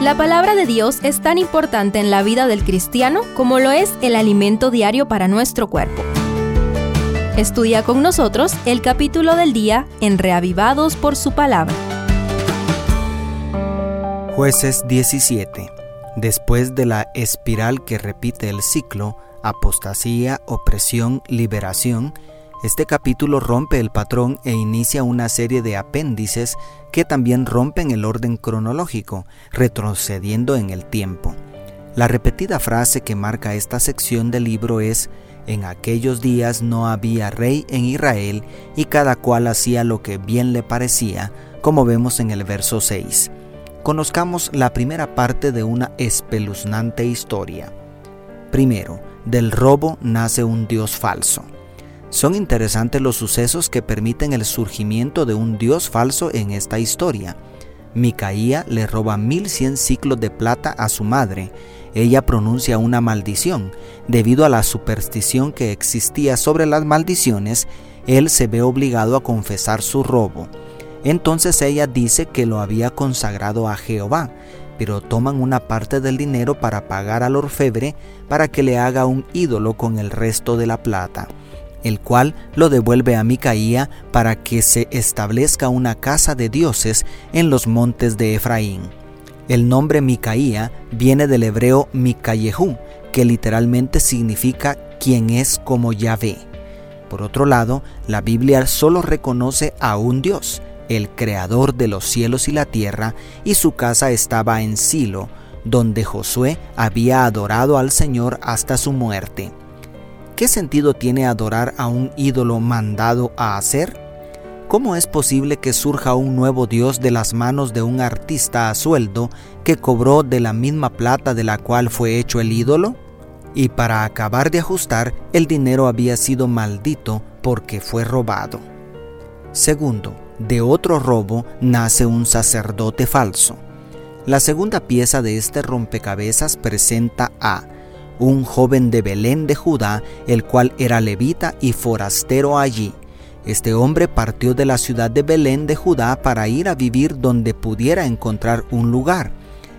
La palabra de Dios es tan importante en la vida del cristiano como lo es el alimento diario para nuestro cuerpo. Estudia con nosotros el capítulo del día en Reavivados por su palabra. Jueces 17. Después de la espiral que repite el ciclo, apostasía, opresión, liberación, este capítulo rompe el patrón e inicia una serie de apéndices que también rompen el orden cronológico, retrocediendo en el tiempo. La repetida frase que marca esta sección del libro es, en aquellos días no había rey en Israel y cada cual hacía lo que bien le parecía, como vemos en el verso 6. Conozcamos la primera parte de una espeluznante historia. Primero, del robo nace un dios falso. Son interesantes los sucesos que permiten el surgimiento de un dios falso en esta historia. Micaía le roba 1100 ciclos de plata a su madre. Ella pronuncia una maldición. Debido a la superstición que existía sobre las maldiciones, él se ve obligado a confesar su robo. Entonces ella dice que lo había consagrado a Jehová, pero toman una parte del dinero para pagar al orfebre para que le haga un ídolo con el resto de la plata el cual lo devuelve a Micaía para que se establezca una casa de dioses en los montes de Efraín. El nombre Micaía viene del hebreo Mikayehu, que literalmente significa quien es como Yahvé. Por otro lado, la Biblia solo reconoce a un Dios, el creador de los cielos y la tierra, y su casa estaba en Silo, donde Josué había adorado al Señor hasta su muerte. ¿Qué sentido tiene adorar a un ídolo mandado a hacer? ¿Cómo es posible que surja un nuevo Dios de las manos de un artista a sueldo que cobró de la misma plata de la cual fue hecho el ídolo? Y para acabar de ajustar, el dinero había sido maldito porque fue robado. Segundo, de otro robo nace un sacerdote falso. La segunda pieza de este rompecabezas presenta a un joven de Belén de Judá, el cual era levita y forastero allí. Este hombre partió de la ciudad de Belén de Judá para ir a vivir donde pudiera encontrar un lugar.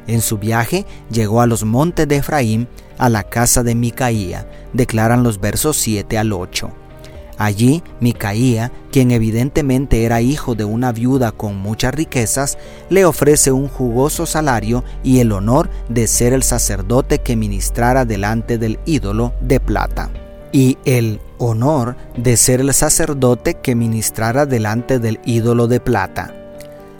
En su viaje llegó a los montes de Efraín, a la casa de Micaía, declaran los versos 7 al 8. Allí, Micaía, quien evidentemente era hijo de una viuda con muchas riquezas, le ofrece un jugoso salario y el honor de ser el sacerdote que ministrara delante del ídolo de plata. Y el honor de ser el sacerdote que ministrara delante del ídolo de plata.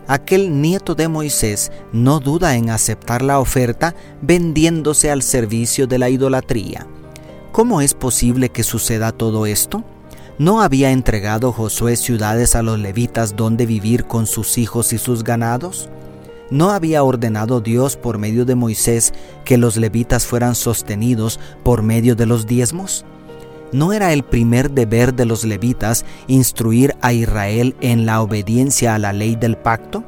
Aquel nieto de Moisés no duda en aceptar la oferta vendiéndose al servicio de la idolatría. ¿Cómo es posible que suceda todo esto? ¿No había entregado Josué ciudades a los levitas donde vivir con sus hijos y sus ganados? ¿No había ordenado Dios por medio de Moisés que los levitas fueran sostenidos por medio de los diezmos? ¿No era el primer deber de los levitas instruir a Israel en la obediencia a la ley del pacto?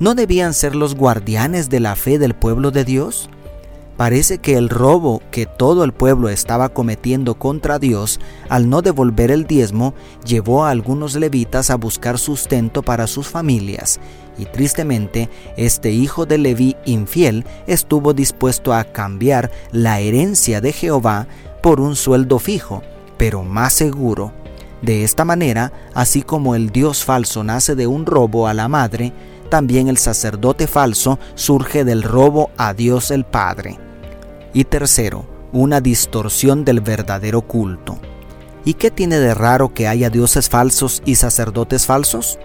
¿No debían ser los guardianes de la fe del pueblo de Dios? Parece que el robo que todo el pueblo estaba cometiendo contra Dios al no devolver el diezmo llevó a algunos levitas a buscar sustento para sus familias, y tristemente este hijo de Leví infiel estuvo dispuesto a cambiar la herencia de Jehová por un sueldo fijo, pero más seguro. De esta manera, así como el Dios falso nace de un robo a la madre, también el sacerdote falso surge del robo a Dios el Padre. Y tercero, una distorsión del verdadero culto. ¿Y qué tiene de raro que haya dioses falsos y sacerdotes falsos?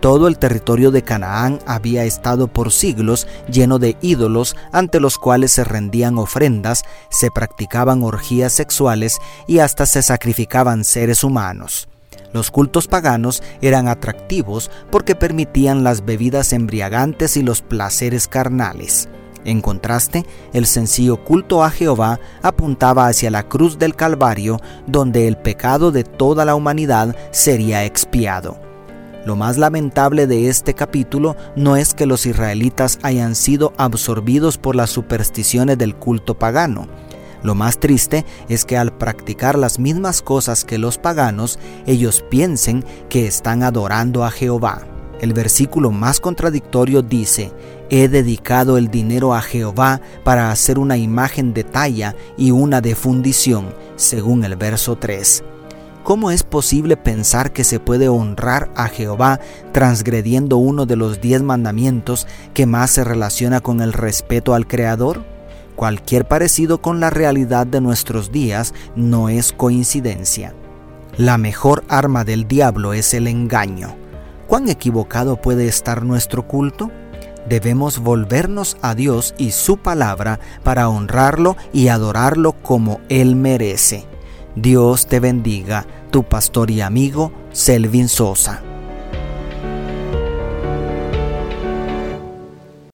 Todo el territorio de Canaán había estado por siglos lleno de ídolos ante los cuales se rendían ofrendas, se practicaban orgías sexuales y hasta se sacrificaban seres humanos. Los cultos paganos eran atractivos porque permitían las bebidas embriagantes y los placeres carnales. En contraste, el sencillo culto a Jehová apuntaba hacia la cruz del Calvario, donde el pecado de toda la humanidad sería expiado. Lo más lamentable de este capítulo no es que los israelitas hayan sido absorbidos por las supersticiones del culto pagano. Lo más triste es que al practicar las mismas cosas que los paganos, ellos piensen que están adorando a Jehová. El versículo más contradictorio dice, He dedicado el dinero a Jehová para hacer una imagen de talla y una de fundición, según el verso 3. ¿Cómo es posible pensar que se puede honrar a Jehová transgrediendo uno de los diez mandamientos que más se relaciona con el respeto al Creador? Cualquier parecido con la realidad de nuestros días no es coincidencia. La mejor arma del diablo es el engaño. ¿Cuán equivocado puede estar nuestro culto? Debemos volvernos a Dios y su palabra para honrarlo y adorarlo como Él merece. Dios te bendiga, tu pastor y amigo Selvin Sosa.